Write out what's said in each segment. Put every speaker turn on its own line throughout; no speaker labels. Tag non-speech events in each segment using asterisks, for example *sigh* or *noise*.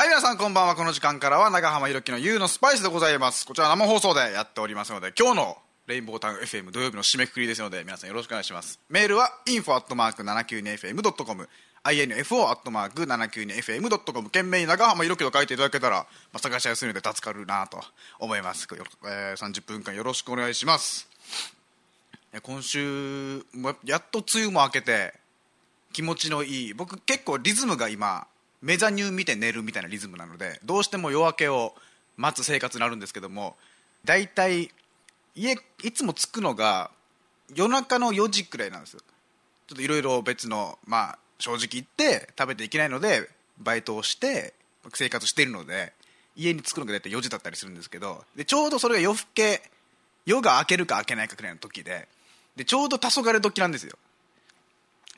はい、皆さんこんばんは。この時間からは長浜ひろきの U のスパイスでございます。こちら生放送でやっておりますので、今日のレインボータウン FM 土曜日の締めくくりですので、皆さんよろしくお願いします。メールは info.792fm.com info.792fm.com 懸命に長浜ひろきと書いていただけたら、まあ、探しやすいので助かるなと思います。えー30分間よろしくお願いします。今週、やっと梅雨も明けて、気持ちのいい僕結構リズムが今メザニュー見て寝るみたいなリズムなのでどうしても夜明けを待つ生活になるんですけども大体家いつも着くのが夜中の4時くらいなんですよ。ちょっといろいろ別のまあ正直言って食べていけないのでバイトをして生活しているので家に着くのが大体4時だったりするんですけどでちょうどそれが夜更け夜が明けるか明けないかくらいの時ででちょうど黄昏時なんですよ。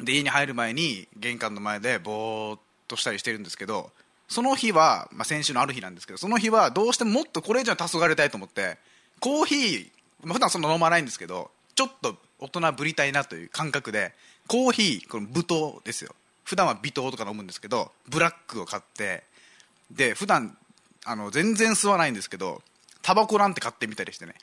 で家に入る前に玄関の前でぼーっとしたりしてるんですけどその日は、まあ、先週のある日なんですけどその日はどうしてももっとこれ以上黄昏たいと思ってコーヒー、まあ、普段そんな飲まないんですけどちょっと大人ぶりたいなという感覚でコーヒーこの無糖ですよ。普段は微糖とか飲むんですけどブラックを買ってで普段あの全然吸わないんですけどタバコなんて買ってみたりしてね。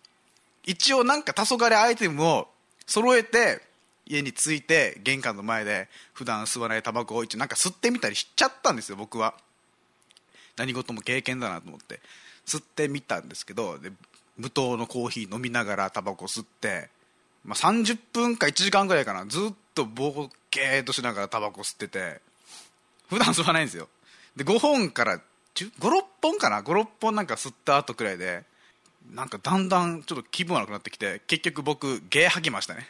一応なんか黄昏アイテムを揃えて家に着いて玄関の前で普段吸わないタバコを一応なんか吸ってみたりしちゃったんですよ僕は。何事も経験だなと思って。吸ってみたんですけどで無糖のコーヒー飲みながらタバコ吸って、まあ、30分か1時間ぐらいかなずっとボーケーっとしながらタバコ吸ってて普段吸わないんですよ。で5本から56本かな56本なんか吸った後くらいでなんかだんだんちょっと気分悪くなってきて結局僕ゲー吐きましたね。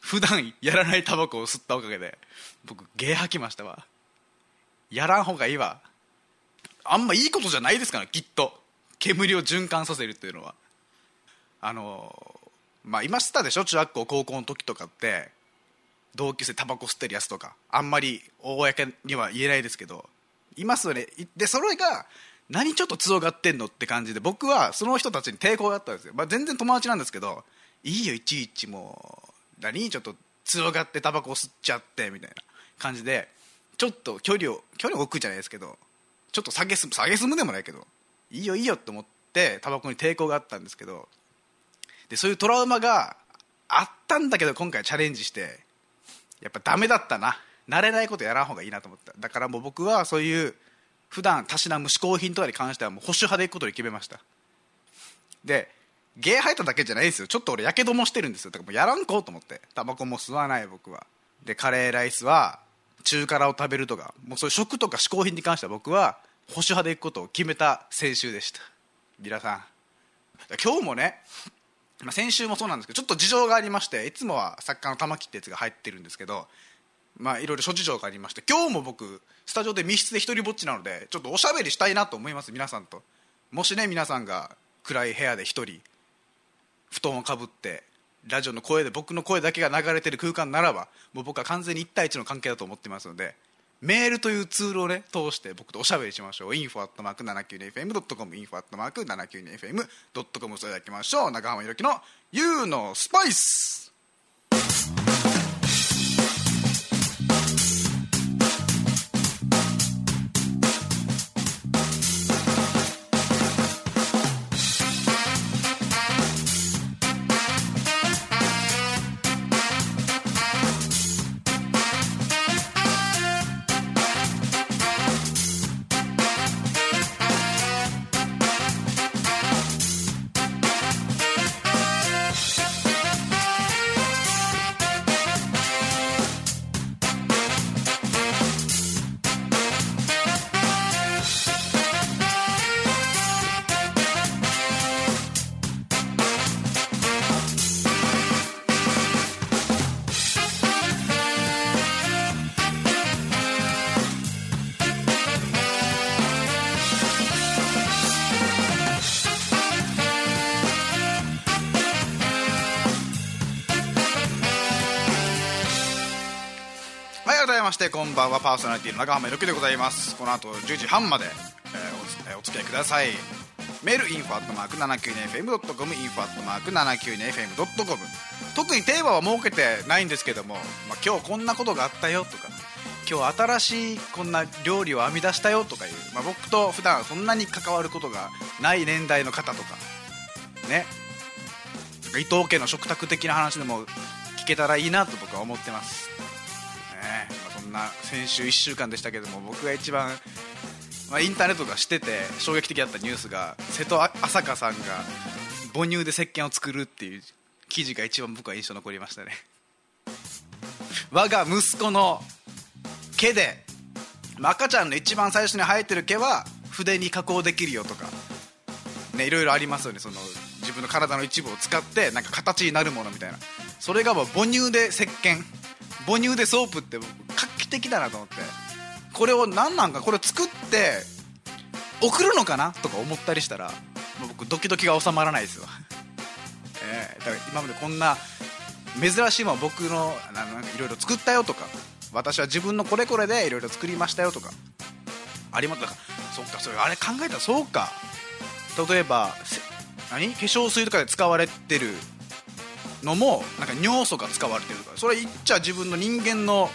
普段やらないタバコを吸ったおかげで僕ゲー吐きましたわ。やらん方がいいわ。あんまいいことじゃないですからきっと。煙を循環させるっていうのは。あのまあいましたでしょ？中学校高校の時とかって。同級生タバコ吸ってるやつとか。あんまり公には言えないですけど。いますよねでそれが何ちょっと強がってんのって感じで僕はその人たちに抵抗があったんですよ、まあ、全然友達なんですけどいいよいちいちもう。何？ちょっと強がってタバコ吸っちゃってみたいな感じでちょっと距離を距離を置くじゃないですけどちょっと下げす下げすむでもないけどいいよいいよって思ってタバコに抵抗があったんですけどでそういうトラウマがあったんだけど今回チャレンジしてやっぱダメだったな。慣れないことやらん方がいいなと思った。だからもう僕はそういう普段たしなむ嗜好品とかに関してはもう保守派でいくことに決めました。でゲー吐いただけじゃないですよ。ちょっと俺やけどもしてるんですよ。だからもうやらんこうと思って。タバコも吸わない僕は。でカレーライスは中辛を食べるとかもうそういう食とか嗜好品に関しては僕は保守派でいくことを決めた先週でした。皆さん。今日もねまあ、先週もそうなんですけどちょっと事情がありましていつもは作家の玉木ってやつが入ってるんですけどまあいろいろ諸事情がありまして今日も僕スタジオで密室で一人ぼっちなのでちょっとおしゃべりしたいなと思います皆さんと。もしね皆さんが暗い部屋で一人布団をかぶってラジオの声で僕の声だけが流れてる空間ならばもう僕は完全に1対1の関係だと思ってますのでメールというツールをね通して僕とおしゃべりしましょう。info.792fm.com info.792fm.com それではいきましょう。長浜ひろきの YOU のスパイスしてこんばんはパーソナリティの中浜ひろきでございます。この後10時半まで、えーおえーお付き合いください。メールインフォアットマーク 792FM.com インフォアットマーク 792FM.com 特にテーマは設けてないんですけども、まあ、今日こんなことがあったよとか今日新しいこんな料理を編み出したよとかいう、まあ、僕と普段そんなに関わることがない年代の方とかね。伊藤家の食卓的な話でも聞けたらいいなと僕は思ってます、な先週1週間でしたけども僕が一番、まあ、インターネットがしてて衝撃的だったニュースが瀬戸朝香さんが母乳で石鹸を作るっていう記事が一番僕は印象残りましたね。*laughs* 我が息子の毛で赤ちゃんの一番最初に生えてる毛は筆に加工できるよとかねいろいろありますよね。その自分の体の一部を使ってなんか形になるものみたいな。それがもう母乳で石鹸母乳でソープって画期的だなと思って。これを何なんかこれ作って送るのかな？とか思ったりしたら僕ドキドキが収まらないですよ、*laughs* えー、だから今までこんな珍しいもん僕のいろいろ作ったよとか私は自分のこれこれでいろいろ作りましたよとかありますだからそっかそれあれ考えたらそうか。例えば何？化粧水とかで使われてるのもなんか尿素が使われてるとかそれ言っちゃ自分の人間の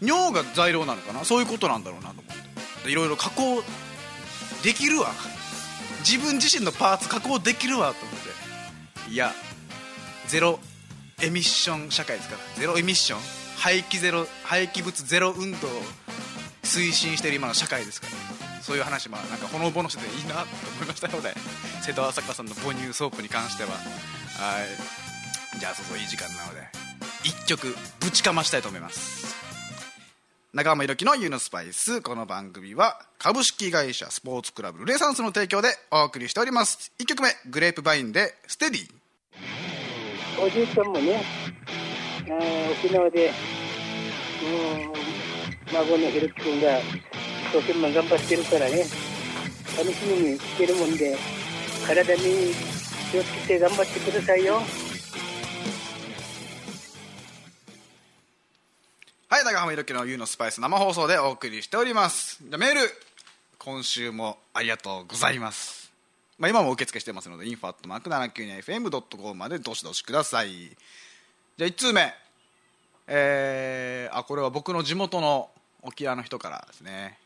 尿が材料なのかな？そういうことなんだろうなと思って。いろいろ加工できるわ。自分自身のパーツ加工できるわと思って。いやゼロエミッション社会ですから。ゼロエミッション。廃棄ゼロ廃棄物ゼロ運動を推進している今の社会ですから。そういう話もなんかほのぼのしてていいなと思いましたので瀬戸朝香さんの母乳ソープに関しては。はい。じゃあそうそういい時間なので1曲ぶちかましたいと思います。長濱広樹の「YOUのスパイス」この番組は株式会社スポーツクラブルネサンスの提供でお送りしております1曲目グレープバインで「ステディ」
おじいちゃんもね、沖縄で、うん、孫のひろき君が一生懸命頑張ってるからね、楽しみにしてるもんで、体に気をつけて頑張ってくださいよ。
はい、長浜ひろきの U のスパイス生放送でお送りしております。じゃメール、今週もありがとうございます。まあ、今も受付してますので info.792fm.com までどしどしください。じゃあ1通目。えー、あこれは僕の地元の沖縄の人からですね。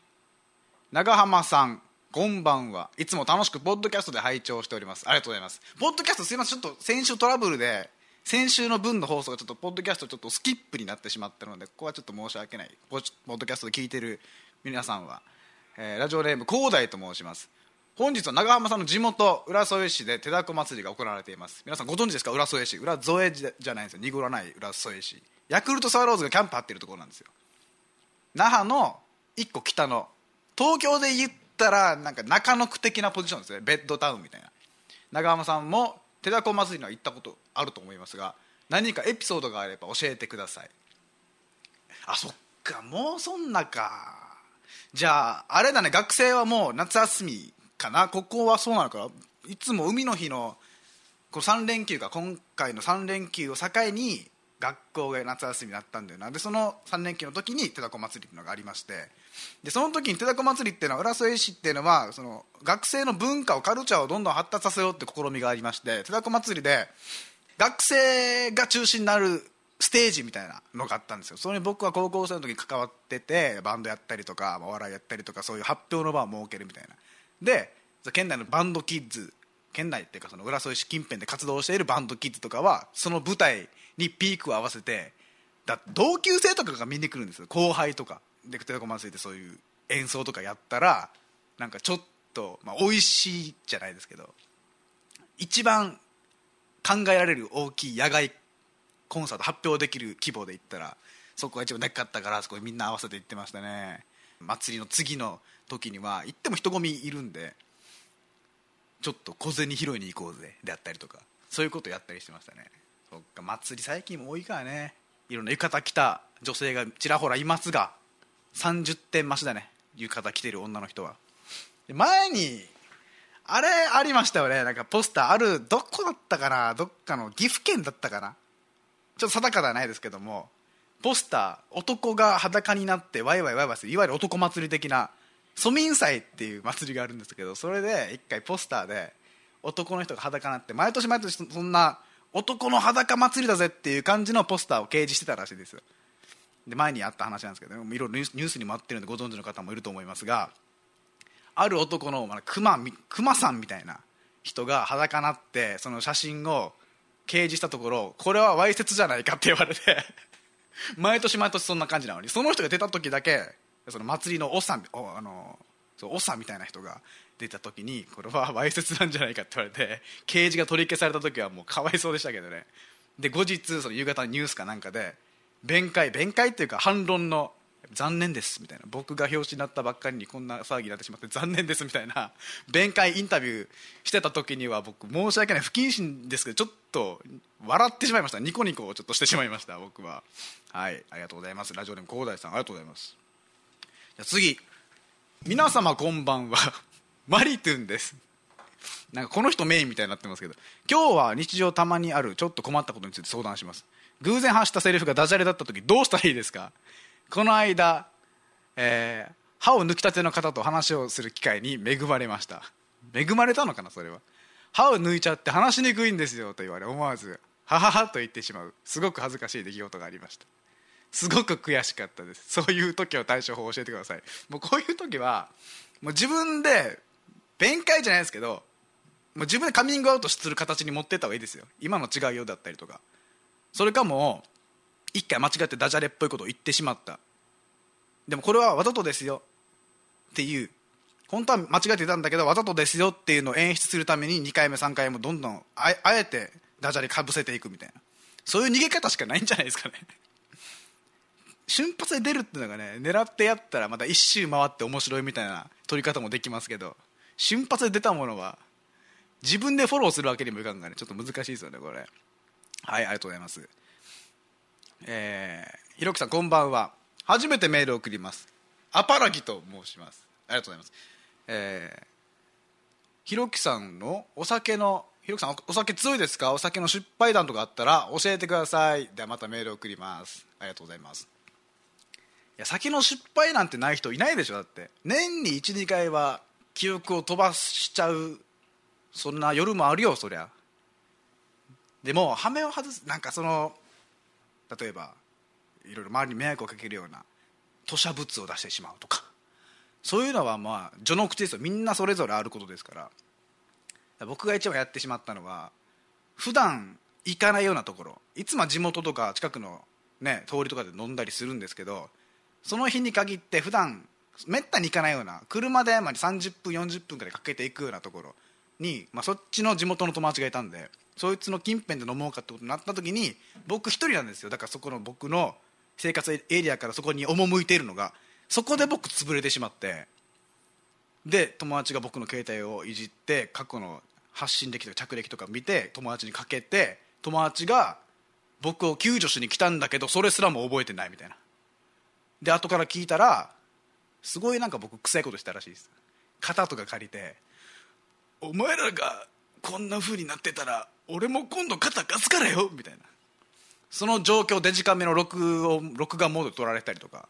長浜さんこんばんは。いつも楽しくポッドキャストで拝聴しております。ありがとうございます。ポッドキャストすいません。ちょっと先週トラブルで先週の分の放送がちょっとポッドキャストちょっとスキップになってしまったのでここはちょっと申し訳ない。ポッドキャストで聞いてる皆さんは、えー、ラジオネーム広大と申します。本日は長浜さんの地元浦添市で手だこ祭りが行われています。皆さんご存知ですか？浦添市。浦添じゃないんですよ。濁らない浦添市。ヤクルトスワローズがキャンプ張ってるところなんですよ。那覇の1個北の東京で言ったらなんか中野区的なポジションですね。ベッドタウンみたいな。長浜さんも手だこ祭りには行ったことあると思いますが何かエピソードがあれば教えてください。あそっかもうそんなか。じゃああれだね学生はもう夏休みかな。ここはそうなのかな。いつも海の日のこの3連休が今回の3連休を境に学校が夏休みになったんだよな。でその3連休の時に手だこ祭りっていうのがありまして。でその時に手だこ祭りっていうのは浦添市っていうのはその学生の文化をカルチャーをどんどん発達させようって試みがありまして手だこ祭りで学生が中心になるステージみたいなのがあったんですよ。それに僕は高校生の時に関わっててバンドやったりとかお笑いやったりとかそういう発表の場を設けるみたいな。で県内のバンドキッズ県内っていうかその浦添市近辺で活動しているバンドキッズとかはその舞台にピークを合わせてだ同級生とかが見に来るんですよ。後輩とか。でテレコマンスでそういう演奏とかやったらなんかちょっと、まあ、美味しいじゃないですけど一番考えられる大きい野外コンサート発表できる規模で言ったらそこが一番でっかったからそこみんな合わせて行ってましたね。祭りの次の時には行っても人混みいるんでちょっと小銭拾いに行こうぜであったりとかそういうことやったりしてましたね。そっか祭り最近も多いからね。いろんな浴衣着た女性がちらほらいますが30点増しだね。浴衣着てる女の人は。前にあれありましたよね。なんかポスターあるどこだったかな？どっかの岐阜県だったかな？ちょっと定かではないですけども。ポスター男が裸になってワイワイワイワイするいわゆる男祭り的な蘇民祭っていう祭りがあるんですけどそれで一回ポスターで男の人が裸になって毎年毎年そんな男の裸祭りだぜっていう感じのポスターを掲示してたらしいです。で前にあった話なんですけどいろいろニュースにもあってるんでご存知の方もいると思いますがある男の、クマクマさんみたいな人が裸になってその写真を掲示したところこれはわいせつじゃないかって言われて *laughs* 毎年毎年そんな感じなのにその人が出た時だけその祭りのおっさんおあのそうおっさんみたいな人が出た時にこれはわいせつなんじゃないかって言われて掲示が取り消された時はもうかわいそうでしたけどね。で後日その夕方のニュースかなんかで弁解弁解っていうか反論の残念ですみたいな。僕が表紙になったばっかりにこんな騒ぎになってしまって残念ですみたいな。弁解インタビューしてた時には僕申し訳ない不謹慎ですけどちょっと笑ってしまいました。ニコニコをちょっとしてしまいました僕は。はいありがとうございます。ラジオネーム広大さんありがとうございます。じゃ次。皆様こんばんは。マリトゥンです。なんかこの人メインみたいになってますけど。今日は日常たまにあるちょっと困ったことについて相談します。偶然発したセリフがダジャレだった時どうしたらいいですか？この間、えー、歯を抜きたての方と話をする機会に恵まれました。恵まれたのかなそれは？歯を抜いちゃって話しにくいんですよと言われ思わずはははと言ってしまう。すごく恥ずかしい出来事がありました。すごく悔しかったです。そういう時は対処法を教えてください。もうこういう時はもう自分で弁解じゃないですけどもう自分でカミングアウトする形に持ってった方がいいですよ。今の違うようだったりとか。それかも一回間違ってダジャレっぽいことを言ってしまった。でもこれはわざとですよ。っていう。本当は間違えてたんだけどわざとですよっていうのを演出するために2回目3回目どんどんあえてダジャレかぶせていくみたいな。そういう逃げ方しかないんじゃないですかね。瞬発で出るっていうのがね狙ってやったらまた一周回って面白いみたいな取り方もできますけど。瞬発で出たものは自分でフォローするわけにもいかんがね。ちょっと難しいですよねこれ。はいありがとうございます。えー、ひろきさんこんばんは。初めてメールを送ります。アパラギと申します。ありがとうございます。えー、ひろきさんのお酒のひろきさんお酒強いですか？お酒の失敗談とかあったら教えてください。ではまたメールを送ります。ありがとうございます。いや酒の失敗なんてない人いないでしょだって。年に12回は記憶を飛ばしちゃうそんな夜もあるよそりゃ。でも羽目を外すなんかその例えばいろいろ周りに迷惑をかけるような吐砂物を出してしまうとか。そういうのはまあ序の口ですよ。みんなそれぞれあることですから。僕が一番やってしまったのは普段行かないようなところ。いつも地元とか近くの、ね、通りとかで飲んだりするんですけどその日に限って普段めったに行かないような車でまあ30分40分くらいかけていくようなところに、まあ、そっちの地元の友達がいたんでそいつの近辺で飲もうかってことになった時に僕一人なんですよ。だからそこの僕の生活エリアからそこに赴いているのがそこで僕潰れてしまってで友達が僕の携帯をいじって過去の発信歴とか着歴とか見て友達にかけて友達が僕を救助しに来たんだけどそれすらも覚えてないみたいな。で後から聞いたらすごいなんか僕臭いことしたらしいです。肩とか借りて「お前らがこんな風になってたら俺も今度肩ガスからよみたいな。その状況デジカメの録を録画モードで撮られたりとか。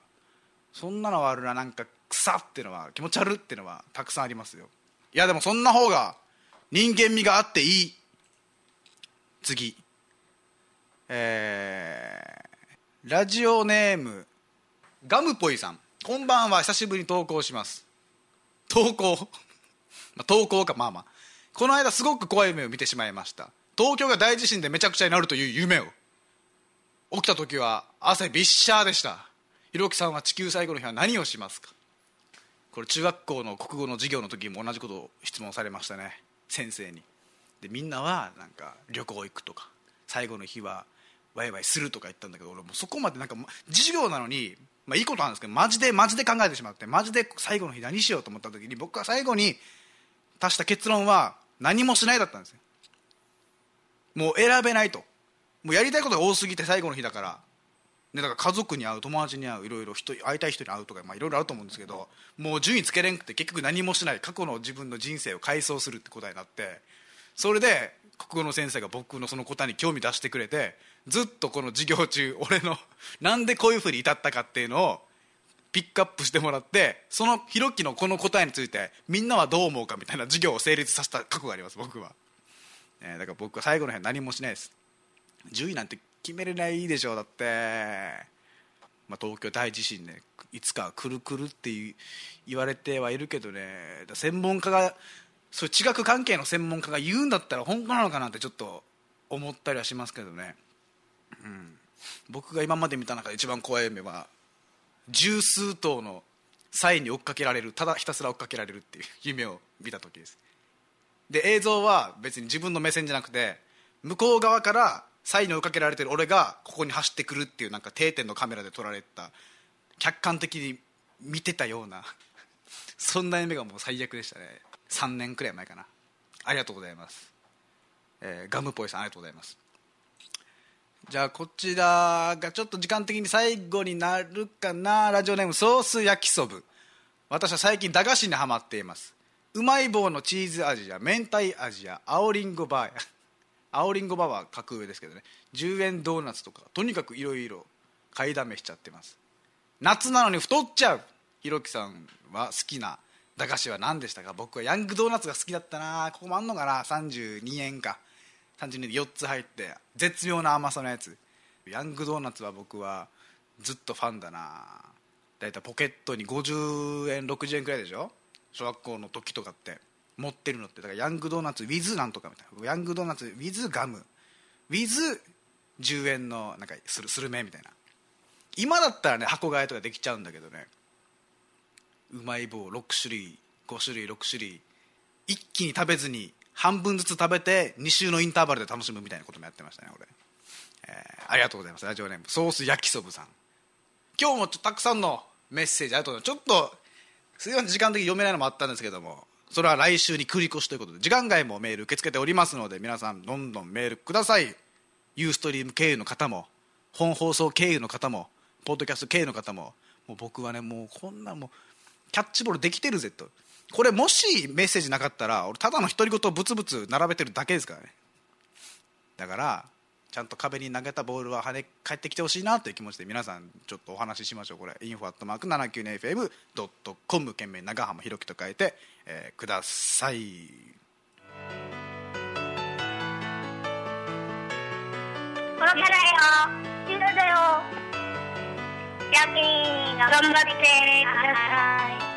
そんなのはあるな。なんか草っていうのは気持ち悪っていうのはたくさんありますよ。いやでもそんな方が人間味があっていい。次。えー、ラジオネームガムポイさん。こんばんは久しぶりに投稿します。投稿？*laughs* まあ投稿かまあまあ。この間すごく怖い夢を見てしまいました。東京が大地震でめちゃくちゃになるという夢を。起きた時は汗びっしゃーでした。ひろきさんは地球最後の日は何をしますか？これ中学校の国語の授業の時も同じことを質問されましたね。先生に。でみんなはなんか旅行行くとか最後の日はワイワイするとか言ったんだけど俺もそこまでなんか授業なのにまあいいことなんですけどマジでマジで考えてしまってマジで最後の日何しようと思った時に僕は最後に足した結論は何もしないだったんですよ。もう選べないと。もうやりたいことが多すぎて最後の日だから。ね、だから家族に会う友達に会ういろいろ人会いたい人に会うとか、まあ、いろいろあると思うんですけどもう順位つけれんくて結局何もしない過去の自分の人生を回想するって答えになってそれで国語の先生が僕のその答えに興味出してくれてずっとこの授業中 *laughs* 俺のなんでこういうふうに至ったかっていうのをピックアップしてもらってそのひろきのこの答えについてみんなはどう思うかみたいな授業を成立させた過去があります僕は、えー、だから僕は最後の辺何もしないです。10位なんて決めれないでしょうだって。まあ、東京大地震ねいつか来る来るって言われてはいるけどね。専門家がそういう地学関係の専門家が言うんだったら本当なのかなってちょっと思ったりはしますけどね、うん、僕が今まで見た中で一番怖い夢は十数頭のサインに追っかけられるただひたすら追っかけられるっていう夢を見た時です。で映像は別に自分の目線じゃなくて向こう側からサインに追いかけられてる俺がここに走ってくるっていうなんか定点のカメラで撮られた客観的に見てたような *laughs* そんな夢がもう最悪でしたね。3年くらい前かな。ありがとうございます、えー、ガムポイさんありがとうございます。じゃあこちらがちょっと時間的に最後になるかな。ラジオネームソース焼きそぶ。私は最近駄菓子にはまっています。うまい棒のチーズ味や明太味や青りんごバーや。*laughs* 青りんごバーは格上ですけどね。10円ドーナツとかとにかくいろいろ買いだめしちゃってます。夏なのに太っちゃう。ひろきさんは好きな駄菓子は何でしたか？僕はヤングドーナツが好きだったな。ここもあんのかな？32円か。32円で4つ入って絶妙な甘さのやつ。ヤングドーナツは僕はずっとファンだな。大体ポケットに50円60円くらいでしょ？小学校の時とかって。持ってるのって。だからヤングドーナツ with なんとかみたいな。ヤングドーナツ with ガム。with10 円のなんかするスルメみたいな。今だったらね箱買いとかできちゃうんだけどね。うまい棒6種類5種類6種類一気に食べずに半分ずつ食べて2週のインターバルで楽しむみたいなこともやってましたね俺、えー、ありがとうございますラジオネーム。ソース焼きそぶさん。今日もたくさんのメッセージありがとうございますちょっとすいません時間的に読めないのもあったんですけどもそれは来週に繰り越しということで時間外もメール受け付けておりますので皆さんどんどんメールください。ユーストリーム経由の方も本放送経由の方もポッドキャスト経由の方ももう僕はねもうこんなもうキャッチボールできてるぜと。これもしメッセージなかったら俺ただの独り言ブツブツ並べてるだけですからね。だからちゃんと壁に投げたボールは跳ね返ってきてほしいなという気持ちで皆さんちょっとお話ししましょう。これ info.792fm.com 懸命長浜ひろきと書いて、えー、ください。
殺さないよ。死ぬだよ。夜勤頑張ってください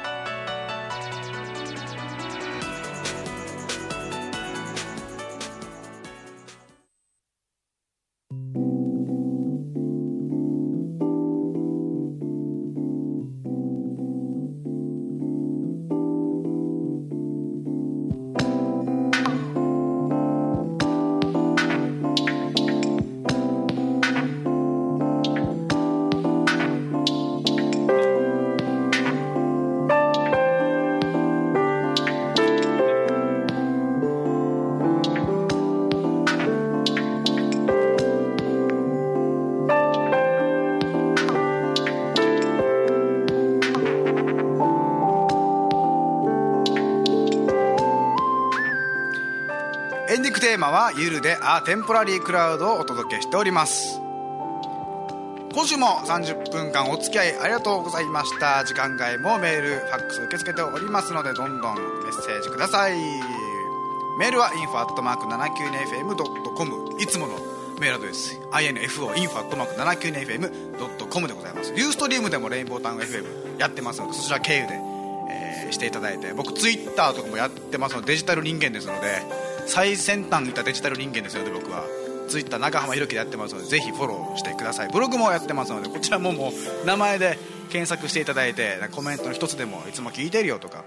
ゆるでアテンポラリークラウドをお届けしております。今週も30分間お付き合いありがとうございました。時間外もメールファックス受け付けておりますのでどんどんメッセージください。メールは info.792fm.com いつものメールアドレス。info info.792fm.com でございます。ユーストリームでもレインボータウン FM やってますのでそちら経由で、えー、していただいて僕ツイッターとかもやってますのでデジタル人間ですので最先端いたデジタル人間ですよね僕は。ツイッター中浜ひろきでやってますのでぜひフォローしてください。ブログもやってますのでこちらももう名前で検索していただいてコメントの一つでもいつも聞いてるよとか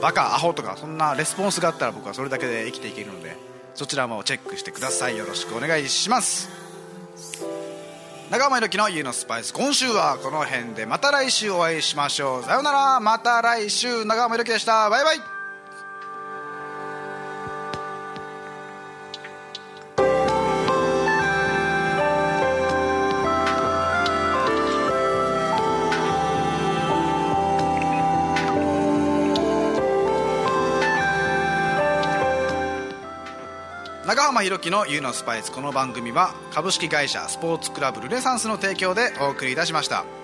バカアホとかそんなレスポンスがあったら僕はそれだけで生きていけるのでそちらもチェックしてください。よろしくお願いします。中浜ひろきの「ゆうのスパイス」今週はこの辺でまた来週お会いしましょう。さようなら。また来週。中浜ひろきでした。バイバイ。浜弘樹の「ゆうのスパイス」この番組は株式会社スポーツクラブルネサンスの提供でお送りいたしました。